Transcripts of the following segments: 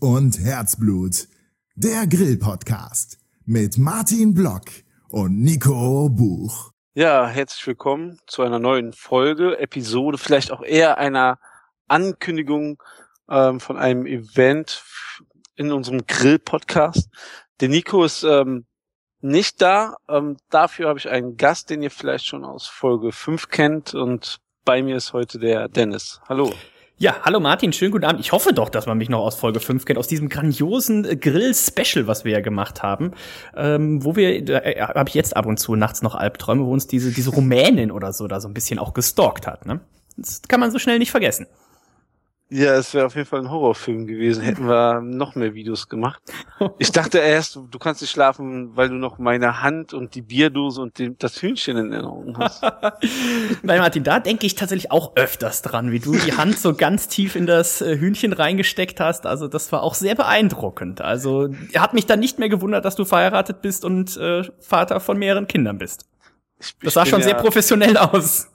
Und Herzblut. Der Grill-Podcast mit Martin Block und Nico Buch. Ja, herzlich willkommen zu einer neuen Folge, Episode, vielleicht auch eher einer Ankündigung ähm, von einem Event in unserem Grill-Podcast. Der Nico ist ähm, nicht da. Ähm, dafür habe ich einen Gast, den ihr vielleicht schon aus Folge 5 kennt. Und bei mir ist heute der Dennis. Hallo. Ja, hallo Martin, schönen guten Abend. Ich hoffe doch, dass man mich noch aus Folge 5 kennt, aus diesem grandiosen äh, Grill-Special, was wir ja gemacht haben, ähm, wo wir, da äh, habe ich jetzt ab und zu nachts noch Albträume, wo uns diese, diese Rumänin oder so da so ein bisschen auch gestalkt hat. Ne? Das kann man so schnell nicht vergessen. Ja, es wäre auf jeden Fall ein Horrorfilm gewesen, hätten wir noch mehr Videos gemacht. Ich dachte erst, du kannst nicht schlafen, weil du noch meine Hand und die Bierdose und den, das Hühnchen in Erinnerung hast. Nein, Martin, da denke ich tatsächlich auch öfters dran, wie du die Hand so ganz tief in das äh, Hühnchen reingesteckt hast. Also das war auch sehr beeindruckend. Also hat mich dann nicht mehr gewundert, dass du verheiratet bist und äh, Vater von mehreren Kindern bist. Ich, das sah schon ja, sehr professionell aus.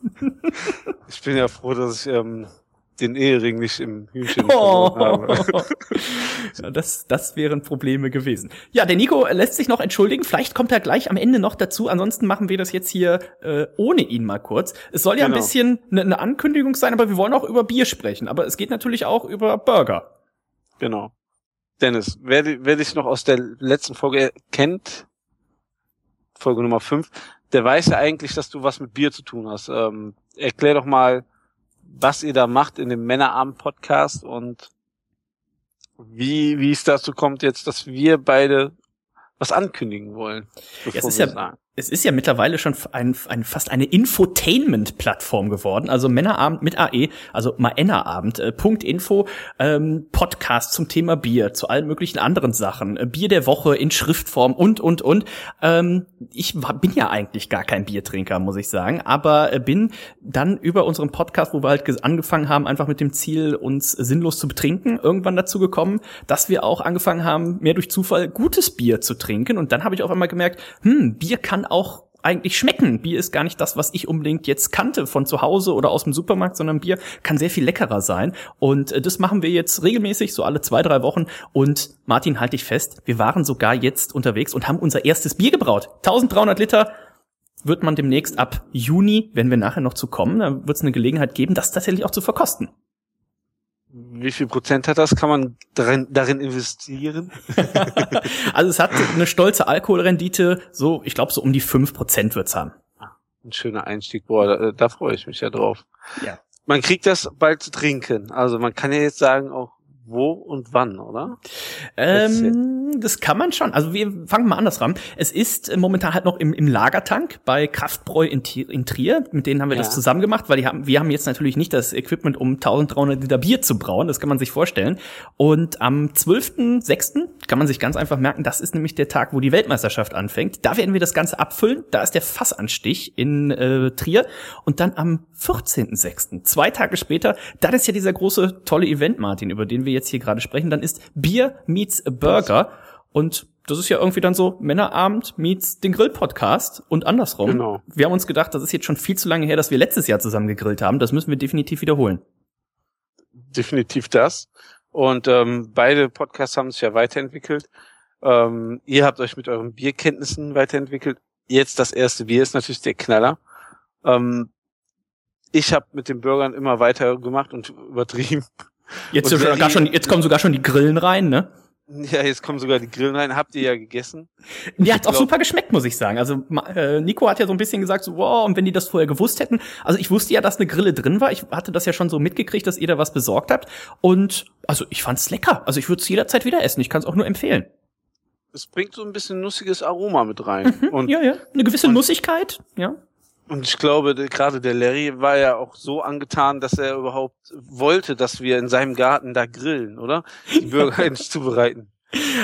ich bin ja froh, dass ich ähm, den Ehering nicht im Hühnchen oh. habe. das, das wären Probleme gewesen. Ja, der Nico lässt sich noch entschuldigen. Vielleicht kommt er gleich am Ende noch dazu. Ansonsten machen wir das jetzt hier äh, ohne ihn mal kurz. Es soll ja genau. ein bisschen eine ne Ankündigung sein, aber wir wollen auch über Bier sprechen. Aber es geht natürlich auch über Burger. Genau. Dennis, wer, wer dich noch aus der letzten Folge kennt, Folge Nummer 5, der weiß ja eigentlich, dass du was mit Bier zu tun hast. Ähm, erklär doch mal, was ihr da macht in dem Männerabend-Podcast und wie, wie es dazu kommt jetzt, dass wir beide was ankündigen wollen. Ja, es ist ja, sagen es ist ja mittlerweile schon ein, ein fast eine Infotainment-Plattform geworden. Also Männerabend mit AE, also Männerabend, äh, Punkt Info, ähm, Podcast zum Thema Bier, zu allen möglichen anderen Sachen, äh, Bier der Woche in Schriftform und, und, und. Ähm, ich war, bin ja eigentlich gar kein Biertrinker, muss ich sagen, aber äh, bin dann über unseren Podcast, wo wir halt angefangen haben, einfach mit dem Ziel, uns sinnlos zu betrinken, irgendwann dazu gekommen, dass wir auch angefangen haben, mehr durch Zufall gutes Bier zu trinken. Und dann habe ich auf einmal gemerkt, hm, Bier kann auch eigentlich schmecken. Bier ist gar nicht das, was ich unbedingt jetzt kannte von zu Hause oder aus dem Supermarkt, sondern Bier kann sehr viel leckerer sein. Und äh, das machen wir jetzt regelmäßig, so alle zwei, drei Wochen. Und Martin, halte ich fest, wir waren sogar jetzt unterwegs und haben unser erstes Bier gebraut. 1300 Liter wird man demnächst ab Juni, wenn wir nachher noch zu kommen, dann wird es eine Gelegenheit geben, das tatsächlich auch zu verkosten. Wie viel Prozent hat das? Kann man darin, darin investieren? also es hat eine stolze Alkoholrendite, so, ich glaube, so um die fünf Prozent wird's haben. Ah, ein schöner Einstieg, boah, da, da freue ich mich ja drauf. Ja. Man kriegt das bald zu trinken. Also man kann ja jetzt sagen, auch wo und wann, oder? Ähm, das kann man schon. Also wir fangen mal anders ran. Es ist äh, momentan halt noch im, im Lagertank bei Kraftbräu in, in, Trier. Mit denen haben wir ja. das zusammen gemacht, weil die haben, wir haben jetzt natürlich nicht das Equipment, um 1300 Liter Bier zu brauen. Das kann man sich vorstellen. Und am 12.06. kann man sich ganz einfach merken, das ist nämlich der Tag, wo die Weltmeisterschaft anfängt. Da werden wir das Ganze abfüllen. Da ist der Fassanstich in äh, Trier. Und dann am 14.06., zwei Tage später, das ist ja dieser große, tolle Event, Martin, über den wir jetzt hier gerade sprechen, dann ist Bier meets Burger. Und das ist ja irgendwie dann so Männerabend meets den Grill-Podcast und andersrum. Genau. Wir haben uns gedacht, das ist jetzt schon viel zu lange her, dass wir letztes Jahr zusammen gegrillt haben. Das müssen wir definitiv wiederholen. Definitiv das. Und ähm, beide Podcasts haben sich ja weiterentwickelt. Ähm, ihr habt euch mit euren Bierkenntnissen weiterentwickelt. Jetzt das erste Bier ist natürlich der Knaller. Ähm, ich habe mit den Burgern immer weiter gemacht und übertrieben. Jetzt, und sogar schon, jetzt kommen sogar schon die Grillen rein, ne? Ja, jetzt kommen sogar die Grillen rein. Habt ihr ja gegessen? Die hat auch super geschmeckt, muss ich sagen. Also äh, Nico hat ja so ein bisschen gesagt, so, wow, und wenn die das vorher gewusst hätten. Also ich wusste ja, dass eine Grille drin war. Ich hatte das ja schon so mitgekriegt, dass ihr da was besorgt habt. Und also ich fand's lecker. Also ich würde es jederzeit wieder essen. Ich kann es auch nur empfehlen. Es bringt so ein bisschen nussiges Aroma mit rein. Mhm, und, ja, ja. Eine gewisse Nussigkeit, ja. Und ich glaube, gerade der Larry war ja auch so angetan, dass er überhaupt wollte, dass wir in seinem Garten da grillen, oder? Die Bürger zubereiten.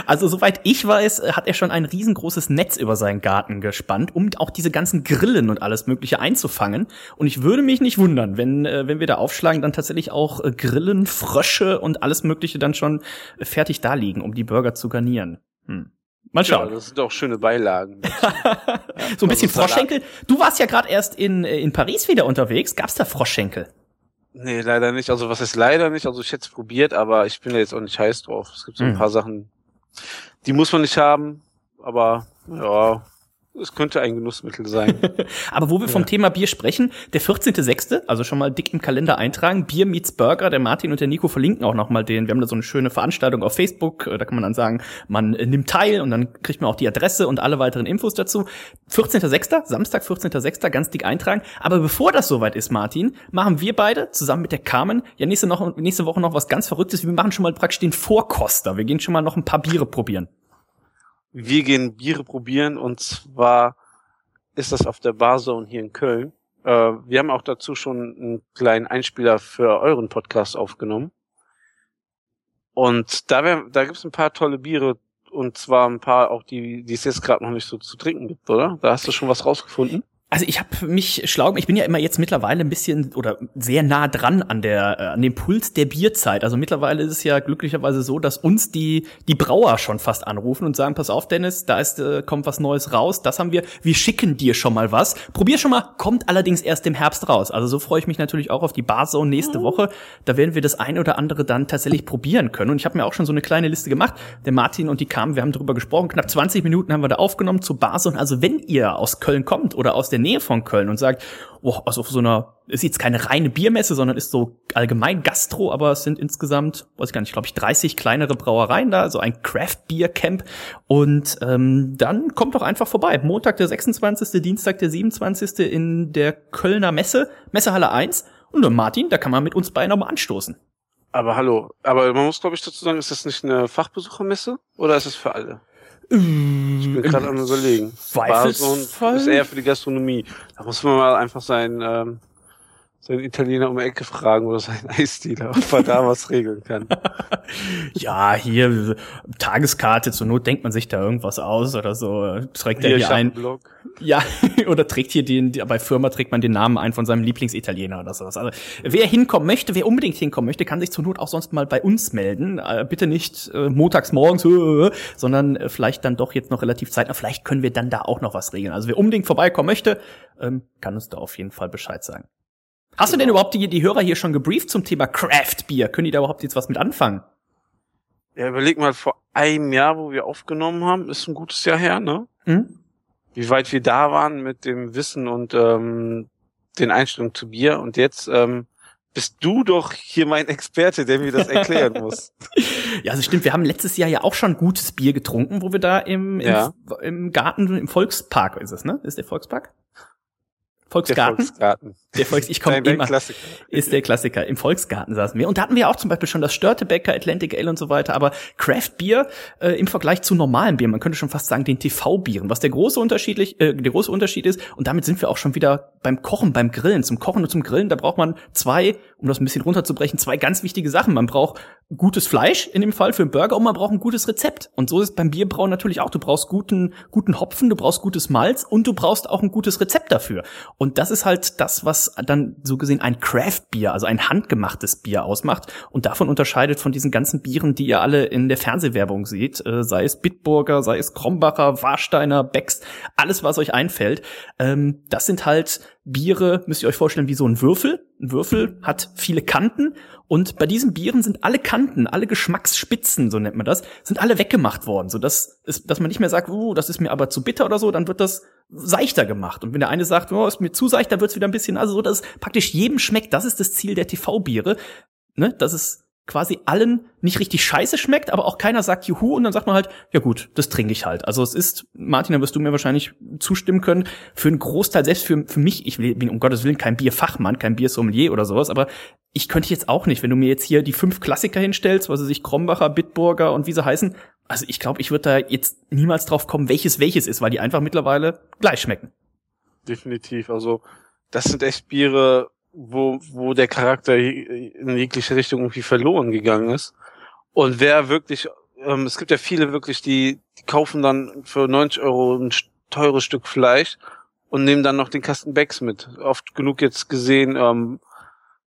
Also soweit ich weiß, hat er schon ein riesengroßes Netz über seinen Garten gespannt, um auch diese ganzen Grillen und alles Mögliche einzufangen. Und ich würde mich nicht wundern, wenn, äh, wenn wir da aufschlagen, dann tatsächlich auch äh, Grillen, Frösche und alles Mögliche dann schon fertig da liegen, um die Burger zu garnieren. Hm. Mal schauen. Ja, das sind auch schöne Beilagen. so ein bisschen Froschschenkel. Du warst ja gerade erst in, äh, in Paris wieder unterwegs. Gab's da Froschschenkel? Nee, leider nicht. Also was ist leider nicht? Also ich hätte es probiert, aber ich bin da jetzt auch nicht heiß drauf. Es gibt so ein Mhm. paar Sachen, die muss man nicht haben, aber ja, es könnte ein Genussmittel sein. Aber wo wir vom Ja. Thema Bier sprechen, der 14.06., also schon mal dick im Kalender eintragen, Bier meets Burger, der Martin und der Nico verlinken auch noch mal den, wir haben da so eine schöne Veranstaltung auf Facebook, äh, da kann man dann sagen, man äh, nimmt teil und dann kriegt man auch die Adresse und alle weiteren Infos dazu. 14.06., Samstag 14.06., ganz dick eintragen. Aber bevor das soweit ist, Martin, machen wir beide zusammen mit der Carmen ja nächste, noch, nächste Woche noch was ganz Verrücktes. Wir machen schon mal praktisch den Vorkoster. Wir gehen schon mal noch ein paar Biere probieren. Wir gehen Biere probieren und zwar ist das auf der Barzone hier in Köln. Äh, wir haben auch dazu schon einen kleinen Einspieler für euren Podcast aufgenommen. Und da, wär, da gibt's ein paar tolle Biere und zwar ein paar auch die, die es jetzt gerade noch nicht so zu trinken gibt, oder? Da hast du schon was rausgefunden? Also ich habe mich schlau, ich bin ja immer jetzt mittlerweile ein bisschen oder sehr nah dran an der äh, an dem Puls der Bierzeit. Also mittlerweile ist es ja glücklicherweise so, dass uns die die Brauer schon fast anrufen und sagen: Pass auf, Dennis, da ist äh, kommt was Neues raus. Das haben wir. Wir schicken dir schon mal was. Probier schon mal. Kommt allerdings erst im Herbst raus. Also so freue ich mich natürlich auch auf die Barzone nächste Woche. Da werden wir das ein oder andere dann tatsächlich probieren können. Und ich habe mir auch schon so eine kleine Liste gemacht. Der Martin und die kamen, wir haben darüber gesprochen. Knapp 20 Minuten haben wir da aufgenommen zur Barzone. Also wenn ihr aus Köln kommt oder aus der Nähe von Köln und sagt, oh, also auf so einer, ist jetzt keine reine Biermesse, sondern ist so allgemein Gastro, aber es sind insgesamt, weiß ich gar nicht, glaube ich, 30 kleinere Brauereien da, so ein Craft Beer Camp. Und ähm, dann kommt doch einfach vorbei. Montag der 26., Dienstag der 27. in der Kölner Messe, Messehalle 1. Und Martin, da kann man mit uns beiden nochmal anstoßen. Aber hallo, aber man muss glaube ich dazu sagen, ist das nicht eine Fachbesuchermesse oder ist es für alle? Ich bin gerade am überlegen. Zweifelsfall. Ist eher für die Gastronomie. Da muss man mal einfach seinen, ähm, seinen Italiener um die Ecke fragen oder seinen Eisdealer, ob er da was regeln kann. Ja, hier Tageskarte, zur Not denkt man sich da irgendwas aus oder so. Trägt er Hier, hier hab einen ein. Blog. Ja, oder trägt hier den, bei Firma trägt man den Namen ein von seinem Lieblingsitaliener oder sowas. Also wer hinkommen möchte, wer unbedingt hinkommen möchte, kann sich zur Not auch sonst mal bei uns melden. Äh, bitte nicht äh, montags morgens, äh, sondern äh, vielleicht dann doch jetzt noch relativ zeitnah. Vielleicht können wir dann da auch noch was regeln. Also wer unbedingt vorbeikommen möchte, ähm, kann uns da auf jeden Fall Bescheid sagen. Hast du denn überhaupt die, die Hörer hier schon gebrieft zum Thema Craft Beer? Können die da überhaupt jetzt was mit anfangen? Ja, überleg mal, vor einem Jahr, wo wir aufgenommen haben, ist ein gutes Jahr her, ne? Hm? Wie weit wir da waren mit dem Wissen und ähm, den Einstellungen zu Bier. Und jetzt ähm, bist du doch hier mein Experte, der mir das erklären muss. Ja, also stimmt, wir haben letztes Jahr ja auch schon gutes Bier getrunken, wo wir da im, Ja. im, im Garten, im Volkspark ist es, ne? Ist der Volkspark? Der Volksgarten? Volksgarten. Der Volks, ich komme immer, Klassiker. ist der Klassiker. Im Volksgarten saßen wir. Und da hatten wir auch zum Beispiel schon das Störtebecker, Atlantic Ale und so weiter. Aber Craft Bier äh, im Vergleich zu normalem Bier, man könnte schon fast sagen den TV-Bieren, was der große, unterschiedlich, äh, der große Unterschied ist. Und damit sind wir auch schon wieder beim Kochen, beim Grillen. Zum Kochen und zum Grillen, da braucht man zwei, um das ein bisschen runterzubrechen, zwei ganz wichtige Sachen. Man braucht gutes Fleisch in dem Fall für einen Burger und man braucht ein gutes Rezept. Und so ist es beim Bierbrauen natürlich auch. Du brauchst guten, guten Hopfen, du brauchst gutes Malz und du brauchst auch ein gutes Rezept dafür. Und das ist halt das, was dann so gesehen ein Craft-Bier, also ein handgemachtes Bier ausmacht und davon unterscheidet von diesen ganzen Bieren, die ihr alle in der Fernsehwerbung seht, äh, sei es Bitburger, sei es Krombacher, Warsteiner, Becks, alles, was euch einfällt. Ähm, das sind halt Biere, müsst ihr euch vorstellen, wie so ein Würfel. Ein Würfel hat viele Kanten und bei diesen Bieren sind alle Kanten, alle Geschmacksspitzen, so nennt man das, sind alle weggemacht worden, so dass, es, dass man nicht mehr sagt, uh, das ist mir aber zu bitter oder so, dann wird das seichter gemacht. Und wenn der eine sagt, oh, ist mir zu seicht, dann wird's wieder ein bisschen, also so, dass es praktisch jedem schmeckt. Das ist das Ziel der TV-Biere, ne, dass es quasi allen nicht richtig scheiße schmeckt, aber auch keiner sagt Juhu und dann sagt man halt, ja gut, das trinke ich halt. Also es ist, Martin, da wirst du mir wahrscheinlich zustimmen können, für einen Großteil, selbst für, für mich, ich bin um Gottes Willen kein Bierfachmann, kein Biersommelier oder sowas, aber ich könnte jetzt auch nicht, wenn du mir jetzt hier die fünf Klassiker hinstellst, was weiß ich, Krombacher, Bitburger und wie sie heißen, also ich glaube, ich würde da jetzt niemals drauf kommen, welches welches ist, weil die einfach mittlerweile gleich schmecken. Definitiv. Also das sind echt Biere, wo, wo der Charakter in jegliche Richtung irgendwie verloren gegangen ist. Und wer wirklich, ähm, es gibt ja viele wirklich, die, die kaufen dann für 90 Euro ein teures Stück Fleisch und nehmen dann noch den Kasten Becks mit. Oft genug jetzt gesehen, ähm,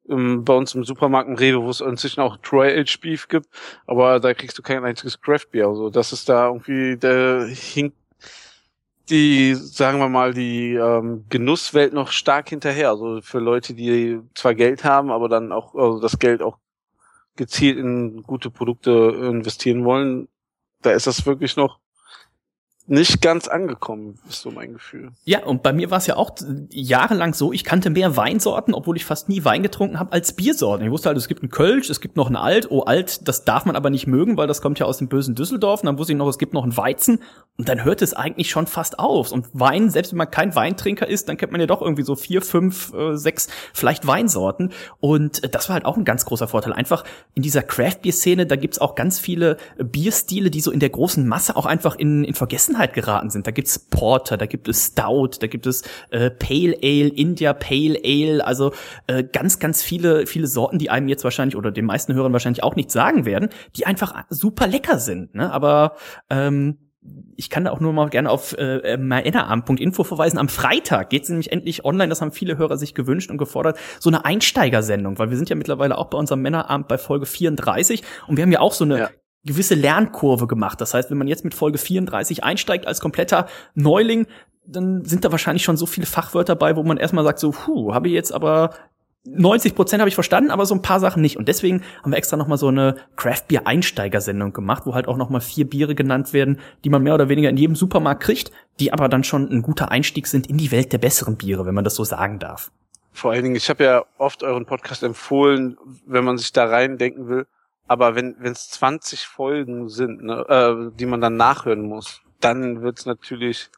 im, bei uns im Supermarkt im Rewe, wo es inzwischen auch Troy Aged Beef gibt, aber da kriegst du kein einziges Craft Beer. Also das ist da irgendwie, der hinkt die, sagen wir mal, die ähm, Genusswelt noch stark hinterher. Also für Leute, die zwar Geld haben, aber dann auch also das Geld auch gezielt in gute Produkte investieren wollen, da ist das wirklich noch nicht ganz angekommen, ist so mein Gefühl. Ja, und bei mir war es ja auch jahrelang so, ich kannte mehr Weinsorten, obwohl ich fast nie Wein getrunken habe, als Biersorten. Ich wusste halt, es gibt einen Kölsch, es gibt noch einen Alt. Oh, Alt, das darf man aber nicht mögen, weil das kommt ja aus dem bösen Düsseldorf. Und dann wusste ich noch, es gibt noch einen Weizen. Und dann hört es eigentlich schon fast auf. Und Wein, selbst wenn man kein Weintrinker ist, dann kennt man ja doch irgendwie so vier, fünf, äh, sechs vielleicht Weinsorten. Und das war halt auch ein ganz großer Vorteil. Einfach in dieser Craft-Bier-Szene, da gibt's auch ganz viele Bierstile, die so in der großen Masse auch einfach in, in Vergessen Vergessenheit geraten sind. Da gibt's Porter, da gibt es Stout, da gibt es äh, Pale Ale, India Pale Ale, also äh, ganz, ganz viele, viele Sorten, die einem jetzt wahrscheinlich oder den meisten Hörern wahrscheinlich auch nicht sagen werden, die einfach super lecker sind. Ne? Aber ähm, ich kann da auch nur mal gerne auf äh, meinnerabend.info verweisen. Am Freitag geht's nämlich endlich online, das haben viele Hörer sich gewünscht und gefordert, so eine Einsteigersendung, weil wir sind ja mittlerweile auch bei unserem Männerabend bei Folge 34 und wir haben ja auch so eine ja gewisse Lernkurve gemacht. Das heißt, wenn man jetzt mit Folge 34 einsteigt als kompletter Neuling, dann sind da wahrscheinlich schon so viele Fachwörter bei, wo man erstmal sagt so, puh, habe ich jetzt aber 90 Prozent habe ich verstanden, aber so ein paar Sachen nicht. Und deswegen haben wir extra nochmal so eine Craft Beer Einsteigersendung gemacht, wo halt auch nochmal vier Biere genannt werden, die man mehr oder weniger in jedem Supermarkt kriegt, die aber dann schon ein guter Einstieg sind in die Welt der besseren Biere, wenn man das so sagen darf. Vor allen Dingen, ich habe ja oft euren Podcast empfohlen, wenn man sich da reindenken will, aber wenn es 20 Folgen sind, ne, äh, die man dann nachhören muss, dann wird's natürlich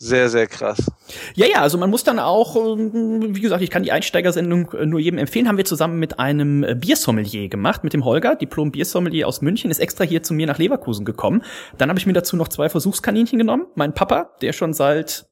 sehr, sehr krass. Ja, ja, also man muss dann auch, ähm, wie gesagt, ich kann die Einsteigersendung äh, nur jedem empfehlen, haben wir zusammen mit einem Biersommelier gemacht, mit dem Holger, Diplom Biersommelier aus München, ist extra hier zu mir nach Leverkusen gekommen. Dann habe ich mir dazu noch zwei Versuchskaninchen genommen. Mein Papa, der schon seit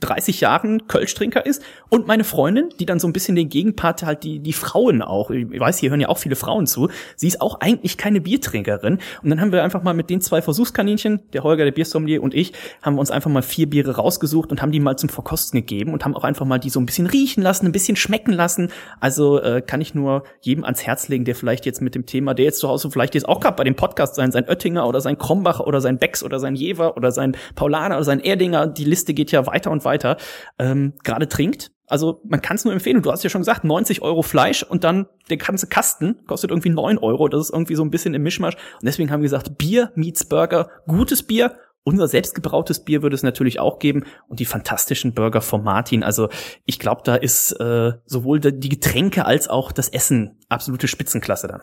30 Jahren Kölschtrinker ist. Und meine Freundin, die dann so ein bisschen den Gegenpart halt die die Frauen auch, ich weiß, hier hören ja auch viele Frauen zu, sie ist auch eigentlich keine Biertrinkerin. Und dann haben wir einfach mal mit den zwei Versuchskaninchen, der Holger, der Biersommelier und ich, haben wir uns einfach mal vier Biere rausgesucht und haben die mal zum Verkosten gegeben und haben auch einfach mal die so ein bisschen riechen lassen, ein bisschen schmecken lassen. Also äh, kann ich nur jedem ans Herz legen, der vielleicht jetzt mit dem Thema, der jetzt zu Hause vielleicht jetzt auch gerade bei dem Podcast sein, sein Oettinger oder sein Krombacher oder sein Becks oder sein Jever oder sein Paulaner oder sein Erdinger, die Liste geht ja weiter und weiter, ähm, gerade trinkt. Also man kann es nur empfehlen. du hast ja schon gesagt, 90 Euro Fleisch und dann der ganze Kasten kostet irgendwie 9 Euro. Das ist irgendwie so ein bisschen im Mischmasch. Und deswegen haben wir gesagt, Bier meets Burger, gutes Bier. Unser selbstgebrautes Bier würde es natürlich auch geben und die fantastischen Burger von Martin. Also ich glaube, da ist äh, sowohl die Getränke als auch das Essen absolute Spitzenklasse dann.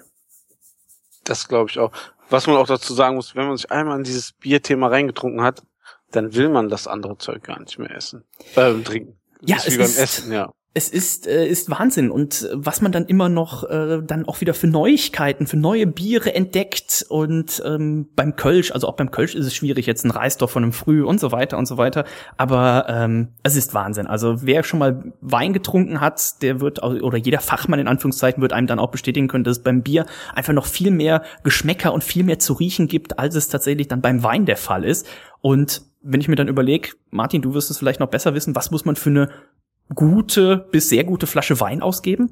Das glaube ich auch. Was man auch dazu sagen muss, wenn man sich einmal in dieses Bierthema reingetrunken hat, dann will man das andere Zeug gar nicht mehr essen. Äh, trinken. Ja, es ist, Essen, ja. Es ist, äh, ist Wahnsinn. Und was man dann immer noch äh, dann auch wieder für Neuigkeiten, für neue Biere entdeckt. Und ähm, beim Kölsch, also auch beim Kölsch ist es schwierig, jetzt ein Reisdorf von einem Früh und so weiter und so weiter. Aber ähm, es ist Wahnsinn. Also wer schon mal Wein getrunken hat, der wird, oder jeder Fachmann in Anführungszeichen wird einem dann auch bestätigen können, dass es beim Bier einfach noch viel mehr Geschmäcker und viel mehr zu riechen gibt, als es tatsächlich dann beim Wein der Fall ist. Und wenn ich mir dann überlege, Martin, du wirst es vielleicht noch besser wissen, was muss man für eine gute bis sehr gute Flasche Wein ausgeben?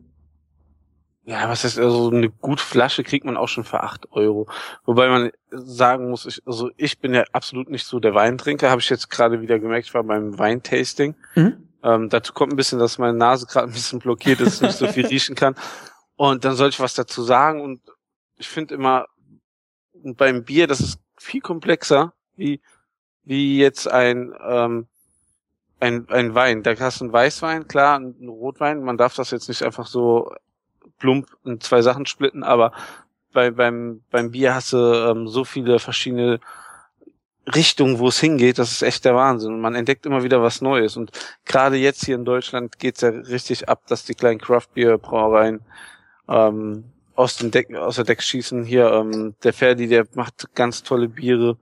Ja, was heißt, also eine gute Flasche kriegt man auch schon für acht Euro. Wobei man sagen muss, ich, also ich bin ja absolut nicht so der Weintrinker, habe ich jetzt gerade wieder gemerkt, ich war beim Weintasting. Mhm. Ähm, dazu kommt ein bisschen, dass meine Nase gerade ein bisschen blockiert ist, nicht so viel riechen kann. Und dann sollte ich was dazu sagen. Und ich finde immer, beim Bier, das ist viel komplexer, wie wie jetzt ein, ähm, ein, ein Wein. Da hast du einen Weißwein, klar, einen Rotwein. Man darf das jetzt nicht einfach so plump in zwei Sachen splitten, aber bei, beim, beim Bier hast du ähm, so viele verschiedene Richtungen, wo es hingeht, das ist echt der Wahnsinn. Und man entdeckt immer wieder was Neues. Und gerade jetzt hier in Deutschland geht's ja richtig ab, dass die kleinen Craft-Bier-Brauereien ähm, aus, den Deck, aus der Deck schießen. Hier, ähm, der Ferdi, der macht ganz tolle Biere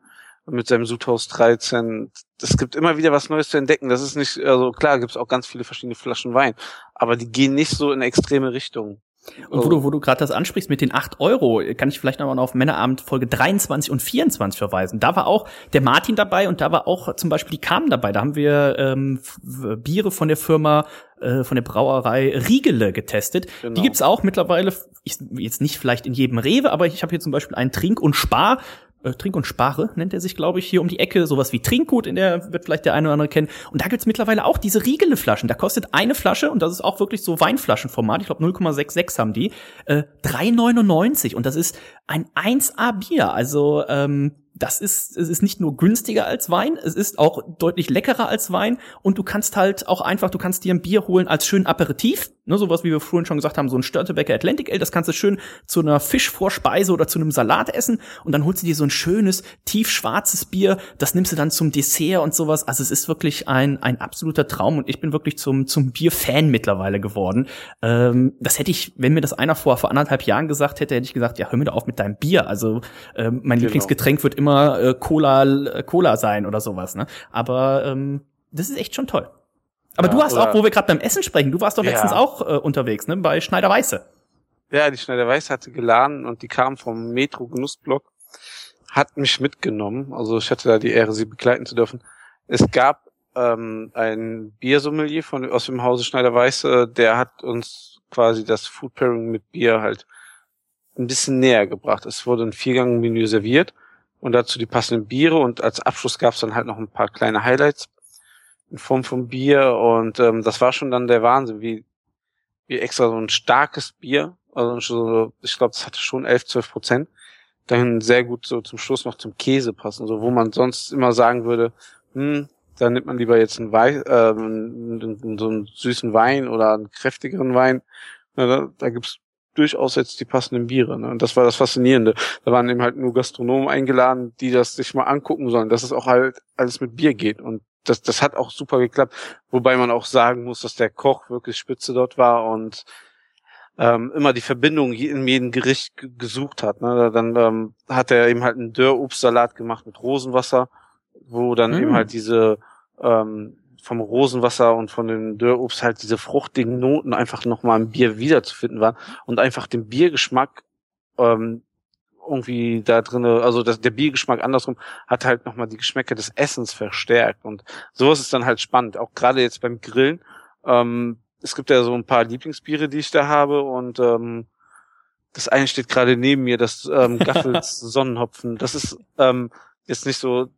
mit seinem Sudhaus 13. Es gibt immer wieder was Neues zu entdecken. Das ist nicht, also klar gibt es auch ganz viele verschiedene Flaschen Wein, aber die gehen nicht so in extreme Richtungen. Und wo du, wo du gerade das ansprichst mit den acht Euro, kann ich vielleicht nochmal auf Männerabend Folge 23 und 24 verweisen. Da war auch der Martin dabei und da war auch zum Beispiel die Carmen dabei. Da haben wir ähm, Biere von der Firma, äh, von der Brauerei Riegele getestet. Genau. Die gibt's auch mittlerweile, ich, jetzt nicht vielleicht in jedem Rewe, aber ich habe hier zum Beispiel einen Trink und Spar äh, Trink und Spare nennt er sich, glaube ich, hier um die Ecke. Sowas wie Trinkgut, in der wird vielleicht der eine oder andere kennen. Und da gibt's mittlerweile auch diese Riegele-Flaschen. Da kostet eine Flasche, und das ist auch wirklich so Weinflaschenformat, ich glaube 0,66 haben die, äh, 3,99. Und das ist ein 1A-Bier. Also ähm, das ist, es ist nicht nur günstiger als Wein, es ist auch deutlich leckerer als Wein und du kannst halt auch einfach, du kannst dir ein Bier holen als schön Aperitif, ne, sowas wie wir vorhin schon gesagt haben, so ein Störtebecker Atlantic Ale, das kannst du schön zu einer Fischvorspeise oder zu einem Salat essen und dann holst du dir so ein schönes, tiefschwarzes Bier, das nimmst du dann zum Dessert und sowas, also es ist wirklich ein, ein absoluter Traum und ich bin wirklich zum, zum Bierfan mittlerweile geworden. Ähm, das hätte ich, wenn mir das einer vor, vor anderthalb Jahren gesagt hätte, hätte ich gesagt, ja, hör mir doch auf mit deinem Bier, also ähm, mein genau. Lieblingsgetränk wird immer immer äh, Cola, äh, Cola sein oder sowas, ne? Aber ähm, das ist echt schon toll. Aber ja, du hast auch, wo wir gerade beim Essen sprechen, du warst doch ja. letztens auch äh, unterwegs, ne? Bei Schneider Weiße. Ja, die Schneider Weiße hatte geladen und die kam vom Metro Genussblock, hat mich mitgenommen. Also ich hatte da die Ehre, sie begleiten zu dürfen. Es gab ähm, ein Biersommelier von aus dem Hause Schneider Weiße, der hat uns quasi das Food Pairing mit Bier halt ein bisschen näher gebracht. Es wurde ein Viergang-Menü serviert und dazu die passenden Biere. Und als Abschluss gab es dann halt noch ein paar kleine Highlights in Form von Bier. Und ähm, das war schon dann der Wahnsinn, wie, wie extra so ein starkes Bier, also so, ich glaube, das hatte schon 11, 12 Prozent, dann sehr gut so zum Schluss noch zum Käse passen, so wo man sonst immer sagen würde, hm, da nimmt man lieber jetzt einen Wein, äh, so einen süßen Wein oder einen kräftigeren Wein. Ja, da, da gibt's durchaus jetzt die passenden Biere. Ne? Und das war das Faszinierende. Da waren eben halt nur Gastronomen eingeladen, die das sich mal angucken sollen, dass es auch halt alles mit Bier geht. Und das, das hat auch super geklappt. Wobei man auch sagen muss, dass der Koch wirklich spitze dort war und ähm, immer die Verbindung in jedem Gericht gesucht hat. Ne? Dann ähm, hat er eben halt einen Dörrobstsalat gemacht mit Rosenwasser, wo dann mm. eben halt diese ähm, vom Rosenwasser und von den Dörrobst halt diese fruchtigen Noten einfach nochmal im Bier wiederzufinden waren und einfach den Biergeschmack ähm, irgendwie da drinne, also das, der Biergeschmack andersrum hat halt nochmal die Geschmäcker des Essens verstärkt und sowas ist dann halt spannend, auch gerade jetzt beim Grillen. Ähm, es gibt ja so ein paar Lieblingsbiere, die ich da habe und ähm, das eine steht gerade neben mir, das ähm, Gaffels Sonnenhopfen. Das ist ähm, jetzt nicht so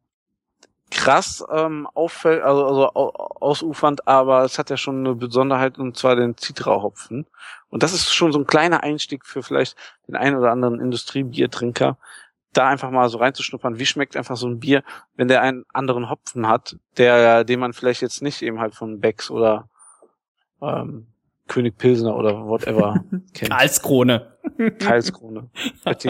krass ähm, auffällt, also, also ausufernd, aber es hat ja schon eine Besonderheit und zwar den Zitrahopfen. Und das ist schon so ein kleiner Einstieg für vielleicht den einen oder anderen Industriebiertrinker, da einfach mal so reinzuschnuppern, wie schmeckt einfach so ein Bier, wenn der einen anderen Hopfen hat, der, den man vielleicht jetzt nicht eben halt von Becks oder ähm, König Pilsner oder whatever kennt. Karlskrone. Karlskrone.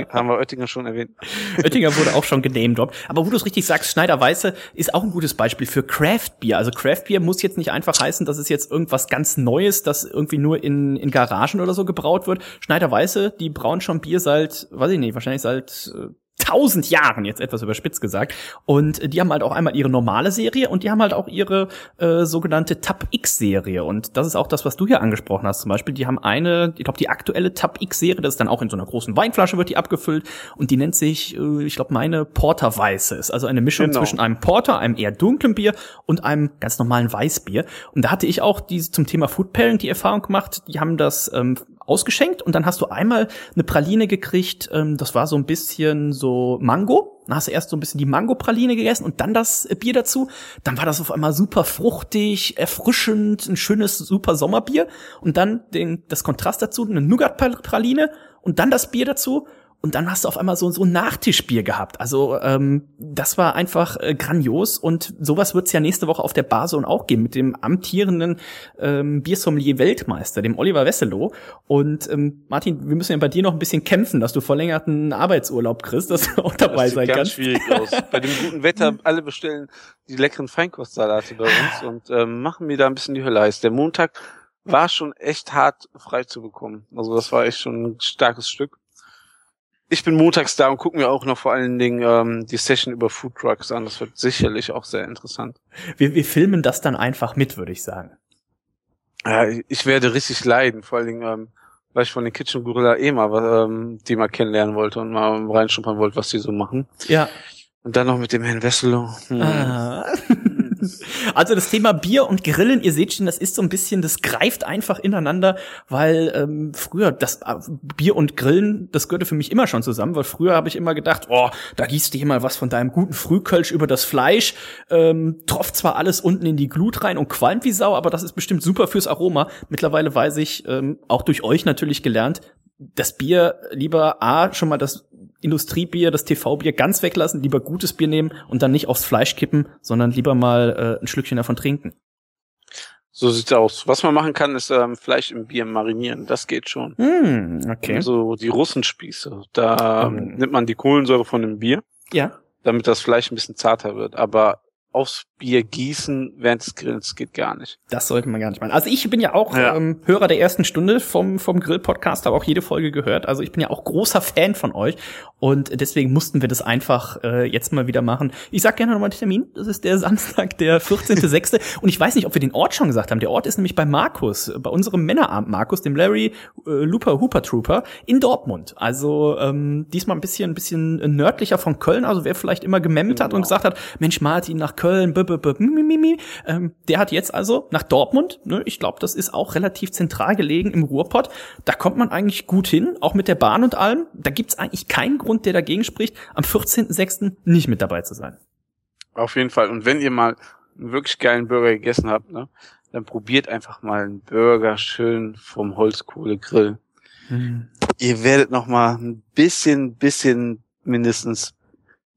haben wir Oettinger schon erwähnt. Oettinger wurde auch schon genamedroppt. Aber wo du es richtig sagst, Schneider Weiße ist auch ein gutes Beispiel für Craft Beer. Also Craft Beer muss jetzt nicht einfach heißen, dass es jetzt irgendwas ganz Neues, das irgendwie nur in, in Garagen oder so gebraut wird. Schneider Weiße, die brauen schon Bier seit, weiß ich nicht, wahrscheinlich seit äh, tausend Jahren, jetzt etwas überspitzt gesagt. Und die haben halt auch einmal ihre normale Serie und die haben halt auch ihre äh, sogenannte Tab X-Serie. Und das ist auch das, was du hier angesprochen hast. Zum Beispiel, die haben eine, ich glaube, die aktuelle Tab X-Serie, das ist dann auch in so einer großen Weinflasche, wird die abgefüllt. Und die nennt sich, äh, ich glaube, meine Porter Weiße. Ist also eine Mischung genau. zwischen einem Porter, einem eher dunklen Bier und einem ganz normalen Weißbier. Und da hatte ich auch diese zum Thema Food Pairing die Erfahrung gemacht. Die haben das ähm, ausgeschenkt und dann hast du einmal eine Praline gekriegt, ähm, das war so ein bisschen so Mango. Dann hast du erst so ein bisschen die Mango-Praline gegessen und dann das Bier dazu. Dann war das auf einmal super fruchtig, erfrischend, ein schönes, super Sommerbier. Und dann den, das Kontrast dazu, eine Nougat-Praline und dann das Bier dazu und dann hast du auf einmal so, so ein Nachtischbier gehabt. Also ähm, das war einfach äh, grandios und sowas wird's ja nächste Woche auf der Bason auch geben mit dem amtierenden ähm, Biersommelier-Weltmeister, dem Oliver Wesselow. Und ähm, Martin, wir müssen ja bei dir noch ein bisschen kämpfen, dass du verlängerten Arbeitsurlaub kriegst, dass du auch dabei das sein ganz kannst. schwierig aus. Bei dem guten Wetter alle bestellen die leckeren Feinkostsalate bei uns und ähm, machen mir da ein bisschen die Hölle heiß. Der Montag war schon echt hart frei zu bekommen. Also das war echt schon ein starkes Stück ich bin montags da und gucke mir auch noch vor allen Dingen ähm, die Session über Food Trucks an. Das wird sicherlich auch sehr interessant. Wir, wir filmen das dann einfach mit, würde ich sagen. Ja, ich werde richtig leiden, vor allen Dingen, ähm, weil ich von den Kitchen Gorilla eh mal ähm, die mal kennenlernen wollte und mal reinschnuppern wollte, was die so machen. Ja. Und dann noch mit dem Herrn Wesselow. Hm. Ah. Also das Thema Bier und Grillen, ihr seht schon, das ist so ein bisschen, das greift einfach ineinander, weil ähm, früher das äh, Bier und Grillen, das gehörte für mich immer schon zusammen, weil früher habe ich immer gedacht, oh, da gießt du hier mal was von deinem guten Frühkölsch über das Fleisch, ähm, tropft zwar alles unten in die Glut rein und qualmt wie Sau, aber das ist bestimmt super fürs Aroma. Mittlerweile weiß ich, ähm, auch durch euch natürlich gelernt, das Bier lieber A, schon mal das Industriebier, das TV-Bier ganz weglassen, lieber gutes Bier nehmen und dann nicht aufs Fleisch kippen, sondern lieber mal äh, ein Schlückchen davon trinken. So sieht's aus. Was man machen kann, ist ähm, Fleisch im Bier marinieren. Das geht schon. Hm, okay. So die Russenspieße. Da ähm, nimmt man die Kohlensäure von dem Bier, Ja. damit das Fleisch ein bisschen zarter wird. Aber aufs Bier gießen während des Grillens geht gar nicht. Das sollte man gar nicht machen. Also ich bin ja auch Ja. Ähm, Hörer der ersten Stunde vom, vom Grill-Podcast, habe auch jede Folge gehört. Also ich bin ja auch großer Fan von euch und deswegen mussten wir das einfach äh, jetzt mal wieder machen. Ich sag gerne nochmal den Termin. Das ist der Samstag, der 14.06. und ich weiß nicht, ob wir den Ort schon gesagt haben. Der Ort ist nämlich bei Markus, bei unserem Männerabend Markus, dem Larry äh, Looper Hooper Trooper in Dortmund. Also ähm, diesmal ein bisschen, ein bisschen nördlicher von Köln. Also wer vielleicht immer gememmt hat und Genau. gesagt hat, Mensch Martin nach Köln, b -b -b mi, mi, mi, ähm, der hat jetzt also nach Dortmund. Ne, ich glaube, das ist auch relativ zentral gelegen im Ruhrpott. Da kommt man eigentlich gut hin, auch mit der Bahn und allem. Da gibt's eigentlich keinen Grund, der dagegen spricht, am 14.06. nicht mit dabei zu sein. Auf jeden Fall. Und wenn ihr mal einen wirklich geilen Burger gegessen habt, ne, dann probiert einfach mal einen Burger schön vom Holzkohlegrill. Ihr werdet noch mal ein bisschen, bisschen mindestens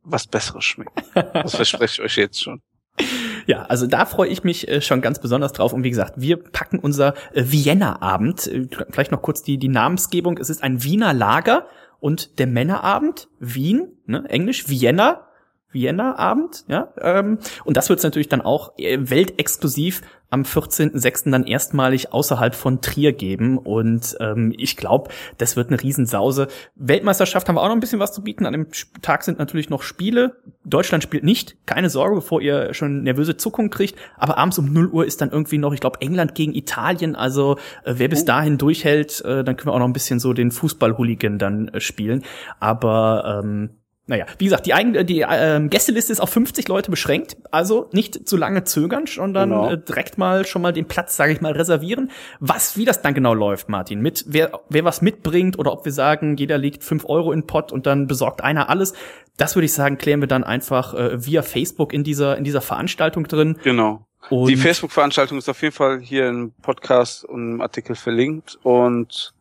was Besseres schmecken. Das verspreche ich euch jetzt schon. Ja, also da freue ich mich äh, schon ganz besonders drauf. Und wie gesagt, wir packen unser äh, Vienna-Abend. Äh, vielleicht noch kurz die, die Namensgebung. Es ist ein Wiener Lager und der Männerabend, Wien, ne, Englisch, Vienna, Vienna-Abend, ja. Ähm, und das wird es natürlich dann auch äh, weltexklusiv am 14.06. dann erstmalig außerhalb von Trier geben. Und ähm, ich glaube, das wird eine Riesensause. Weltmeisterschaft haben wir auch noch ein bisschen was zu bieten. An dem Tag sind natürlich noch Spiele. Deutschland spielt nicht. Keine Sorge, bevor ihr schon nervöse Zuckung kriegt. Aber abends um 0 Uhr ist dann irgendwie noch, ich glaube, England gegen Italien. Also äh, wer bis dahin durchhält, äh, dann können wir auch noch ein bisschen so den Fußball-Hooligan dann äh, spielen. Aber ähm, naja, wie gesagt, die, eigen, die ähm, Gästeliste ist auf 50 Leute beschränkt, also nicht zu lange zögern, sondern Genau. äh, direkt mal schon mal den Platz, sage ich mal, reservieren. Was, wie das dann genau läuft, Martin, mit wer, wer was mitbringt oder ob wir sagen, jeder legt 5 Euro in den Pott und dann besorgt einer alles, das würde ich sagen, klären wir dann einfach äh, via Facebook in dieser in dieser Veranstaltung drin. Genau. Und Die Facebook-Veranstaltung ist auf jeden Fall hier im Podcast und im Artikel verlinkt und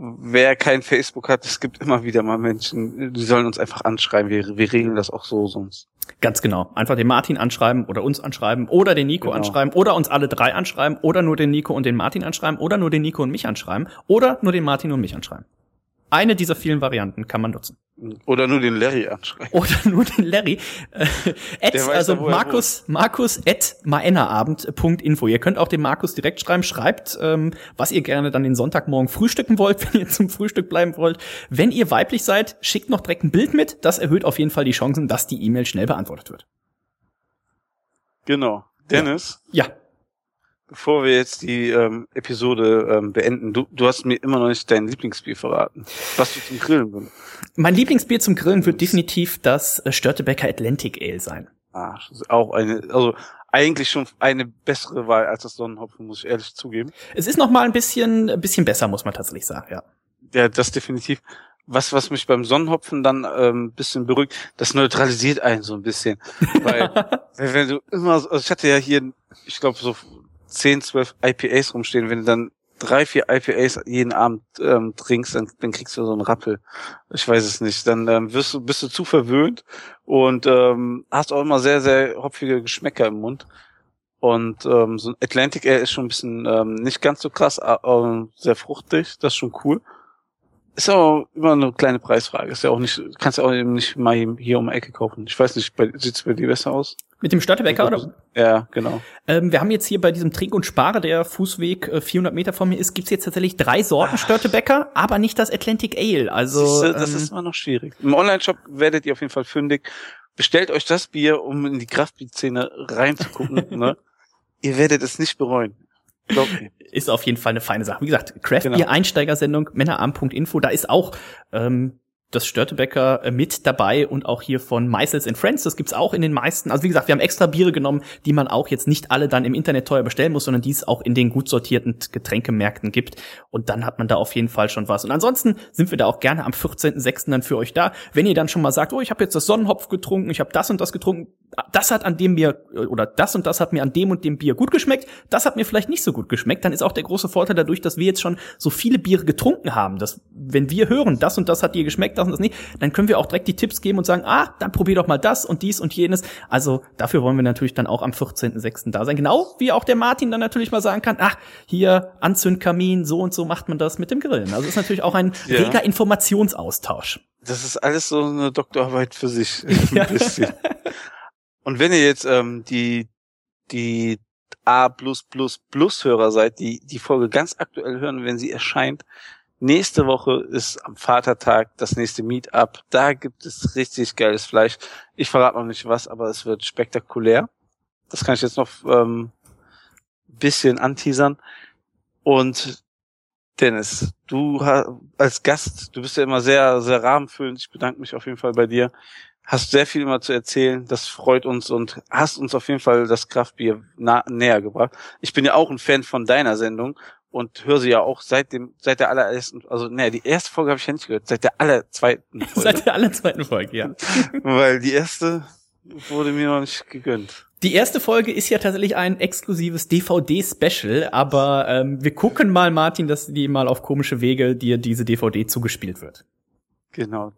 wer kein Facebook hat, es gibt immer wieder mal Menschen, die sollen uns einfach anschreiben. Wir, wir regeln das auch so sonst. Ganz genau. Einfach den Martin anschreiben oder uns anschreiben oder den Nico Genau. anschreiben oder uns alle drei anschreiben oder nur den Nico und den Martin anschreiben oder nur den Nico und mich anschreiben oder nur den Martin und mich anschreiben. Eine dieser vielen Varianten kann man nutzen. Oder nur den Larry anschreiben. Oder nur den Larry. Äh, at, also ja, er Markus, Markus at maennerabend.info. Ihr könnt auch dem Markus direkt schreiben. Schreibt, ähm, was ihr gerne dann den Sonntagmorgen frühstücken wollt, wenn ihr zum Frühstück bleiben wollt. Wenn ihr weiblich seid, schickt noch direkt ein Bild mit. Das erhöht auf jeden Fall die Chancen, dass die E-Mail schnell beantwortet wird. Genau. Dennis, Ja, bevor wir jetzt die ähm, Episode ähm, beenden, du, du hast mir immer noch nicht dein Lieblingsbier verraten. Was du zum Grillen benutzt. Mein Lieblingsbier zum Grillen wird definitiv das äh, Störtebecker Atlantic Ale sein. Ah, das ist auch eine, also eigentlich schon eine bessere Wahl als das Sonnenhopfen, muss ich ehrlich zugeben. Es ist noch mal ein bisschen, ein bisschen besser, muss man tatsächlich sagen, ja. Ja, das definitiv. Was, was mich beim Sonnenhopfen dann ähm, ein bisschen beruhigt, das neutralisiert einen so ein bisschen. Weil, wenn du immer, so- also ich hatte ja hier, ich glaube, so 10, 12 IPAs rumstehen, wenn du dann drei, vier IPAs jeden Abend ähm, trinkst, dann, dann kriegst du so einen Rappel. Ich weiß es nicht. Dann ähm, wirst du, bist du zu verwöhnt und ähm, hast auch immer sehr, sehr hopfige Geschmäcker im Mund. Und ähm, so ein Atlantic Air ist schon ein bisschen ähm, nicht ganz so krass, aber sehr fruchtig. Das ist schon cool. Ist aber immer eine kleine Preisfrage. Ist ja auch nicht, kannst ja auch eben nicht mal hier- um die Ecke kaufen. Ich weiß nicht, bei, sieht's bei dir besser aus? Mit dem Störtebecker oder? Ja, genau. Ähm, wir haben jetzt hier bei diesem Trink und Spare, der Fußweg äh, 400 Meter von mir ist, gibt's jetzt tatsächlich drei Sorten Störtebecker, aber nicht das Atlantic Ale. Also Siehste, das ähm, ist immer noch schwierig. Im Online-Shop werdet ihr auf jeden Fall fündig. Bestellt euch das Bier, um in die Kraftbier-Szene reinzugucken. ne? Ihr werdet es nicht bereuen. Mir. ist auf jeden Fall eine feine Sache. Wie gesagt, Craft Genau. Beer Einsteigersendung Männerarm.info, da ist auch ähm, das Störtebecker äh, mit dabei und auch hier von Meisels and Friends. Das gibt's auch in den meisten. Also wie gesagt, wir haben extra Biere genommen, die man auch jetzt nicht alle dann im Internet teuer bestellen muss, sondern die es auch in den gut sortierten Getränkemärkten gibt. Und dann hat man da auf jeden Fall schon was. Und ansonsten sind wir da auch gerne am 14.06. dann für euch da. Wenn ihr dann schon mal sagt, oh, ich habe jetzt das Sonnenhopf getrunken, ich habe das und das getrunken, das hat an dem Bier oder das und das hat mir an dem und dem Bier gut geschmeckt, das hat mir vielleicht nicht so gut geschmeckt, dann ist auch der große Vorteil dadurch, dass wir jetzt schon so viele Biere getrunken haben, dass wenn wir hören, das und das hat dir geschmeckt, das und das nicht, dann können wir auch direkt die Tipps geben und sagen, ah, dann probier doch mal das und dies und jenes. Also dafür wollen wir natürlich dann auch am 14.06. da sein. Genau wie auch der Martin dann natürlich mal sagen kann, ach, hier Anzündkamin, so und so macht man das mit dem Grillen. Also ist natürlich auch ein ja. reger Informationsaustausch. Das ist alles so eine Doktorarbeit für sich. Ein bisschen. Und wenn ihr jetzt ähm, die, die A++ Hörer seid, die die Folge ganz aktuell hören, wenn sie erscheint, Nächste Woche ist am Vatertag das nächste Meetup. Da gibt es richtig geiles Fleisch. Ich verrate noch nicht was, aber es wird spektakulär. Das kann ich jetzt noch ähm, bisschen anteasern. Und Dennis, du als Gast, du bist ja immer sehr, sehr rahmenfüllend. Ich bedanke mich auf jeden Fall bei dir. Hast sehr viel immer zu erzählen. Das freut uns und hast uns auf jeden Fall das Kraftbier näher gebracht. Ich bin ja auch ein Fan von deiner Sendung und höre sie ja auch seit dem, seit der allerersten, also ne, die erste Folge habe ich ja nicht gehört, seit der allerzweiten Folge. seit der allerzweiten Folge, ja. Weil die erste wurde mir noch nicht gegönnt. Die erste Folge ist ja tatsächlich ein exklusives DVD-Special, aber ähm, wir gucken mal, Martin, dass die mal auf komische Wege dir diese DVD zugespielt wird. Genau.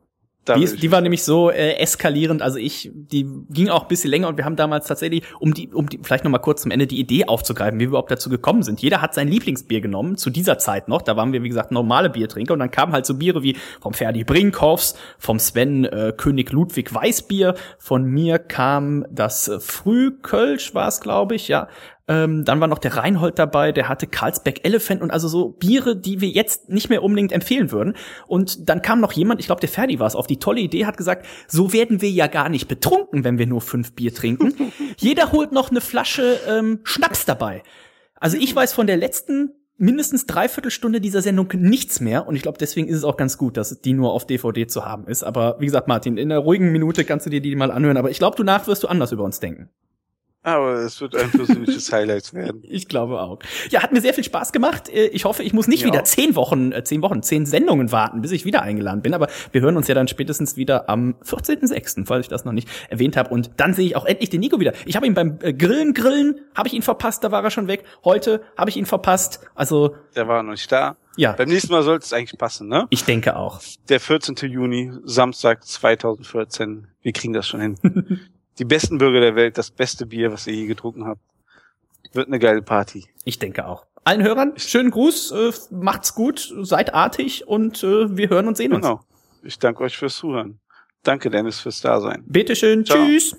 Die, ist, die war nämlich so äh, eskalierend, also ich, die ging auch ein bisschen länger und wir haben damals tatsächlich, um die, um die, vielleicht noch mal kurz zum Ende die Idee aufzugreifen, wie wir überhaupt dazu gekommen sind. Jeder hat sein Lieblingsbier genommen, zu dieser Zeit noch, da waren wir, wie gesagt, normale Biertrinker. Und dann kamen halt so Biere wie vom Ferdi Brinkhoffs, vom Sven äh, König Ludwig Weißbier, von mir kam das äh, Frühkölsch war es, glaube ich, ja, ähm, dann war noch der Reinhold dabei, der hatte Carlsberg Elephant und also so Biere, die wir jetzt nicht mehr unbedingt empfehlen würden. Und dann kam noch jemand, ich glaube, der Ferdi war es, auf die tolle Idee, hat gesagt, so werden wir ja gar nicht betrunken, wenn wir nur fünf Bier trinken. Jeder holt noch eine Flasche ähm, Schnaps dabei. Also ich weiß von der letzten mindestens dreiviertel Stunde dieser Sendung nichts mehr und ich glaube, deswegen ist es auch ganz gut, dass die nur auf DVD zu haben ist. Aber wie gesagt, Martin, in einer ruhigen Minute kannst du dir die mal anhören. Aber ich glaube, du nach wirst du anders über uns denken. Aber es wird ein persönliches Highlight werden. Ich glaube auch. Ja, hat mir sehr viel Spaß gemacht. Äh, ich hoffe, ich muss nicht ja. wieder zehn Wochen, äh, zehn Wochen, zehn Sendungen warten, bis ich wieder eingeladen bin. Aber wir hören uns ja dann spätestens wieder am 14.06., falls ich das noch nicht erwähnt habe. Und dann sehe ich auch endlich den Nico wieder. Ich habe ihn beim äh, Grillen, Grillen, habe ich ihn verpasst, da war er schon weg. Heute habe ich ihn verpasst. Also. Der war noch nicht da. Ja. Beim nächsten Mal sollte es eigentlich passen, ne? Ich denke auch. Der 14. Juni, Samstag 2014. Wir kriegen das schon hin. die besten Bürger der Welt, das beste Bier, was ihr je getrunken habt. Wird eine geile Party. Ich denke auch. Allen Hörern, schönen Gruß, äh, macht's gut, seid artig und äh, wir hören und sehen uns. Genau. Ich danke euch fürs Zuhören. Danke, Dennis, fürs Dasein. Bitteschön, Ciao. tschüss.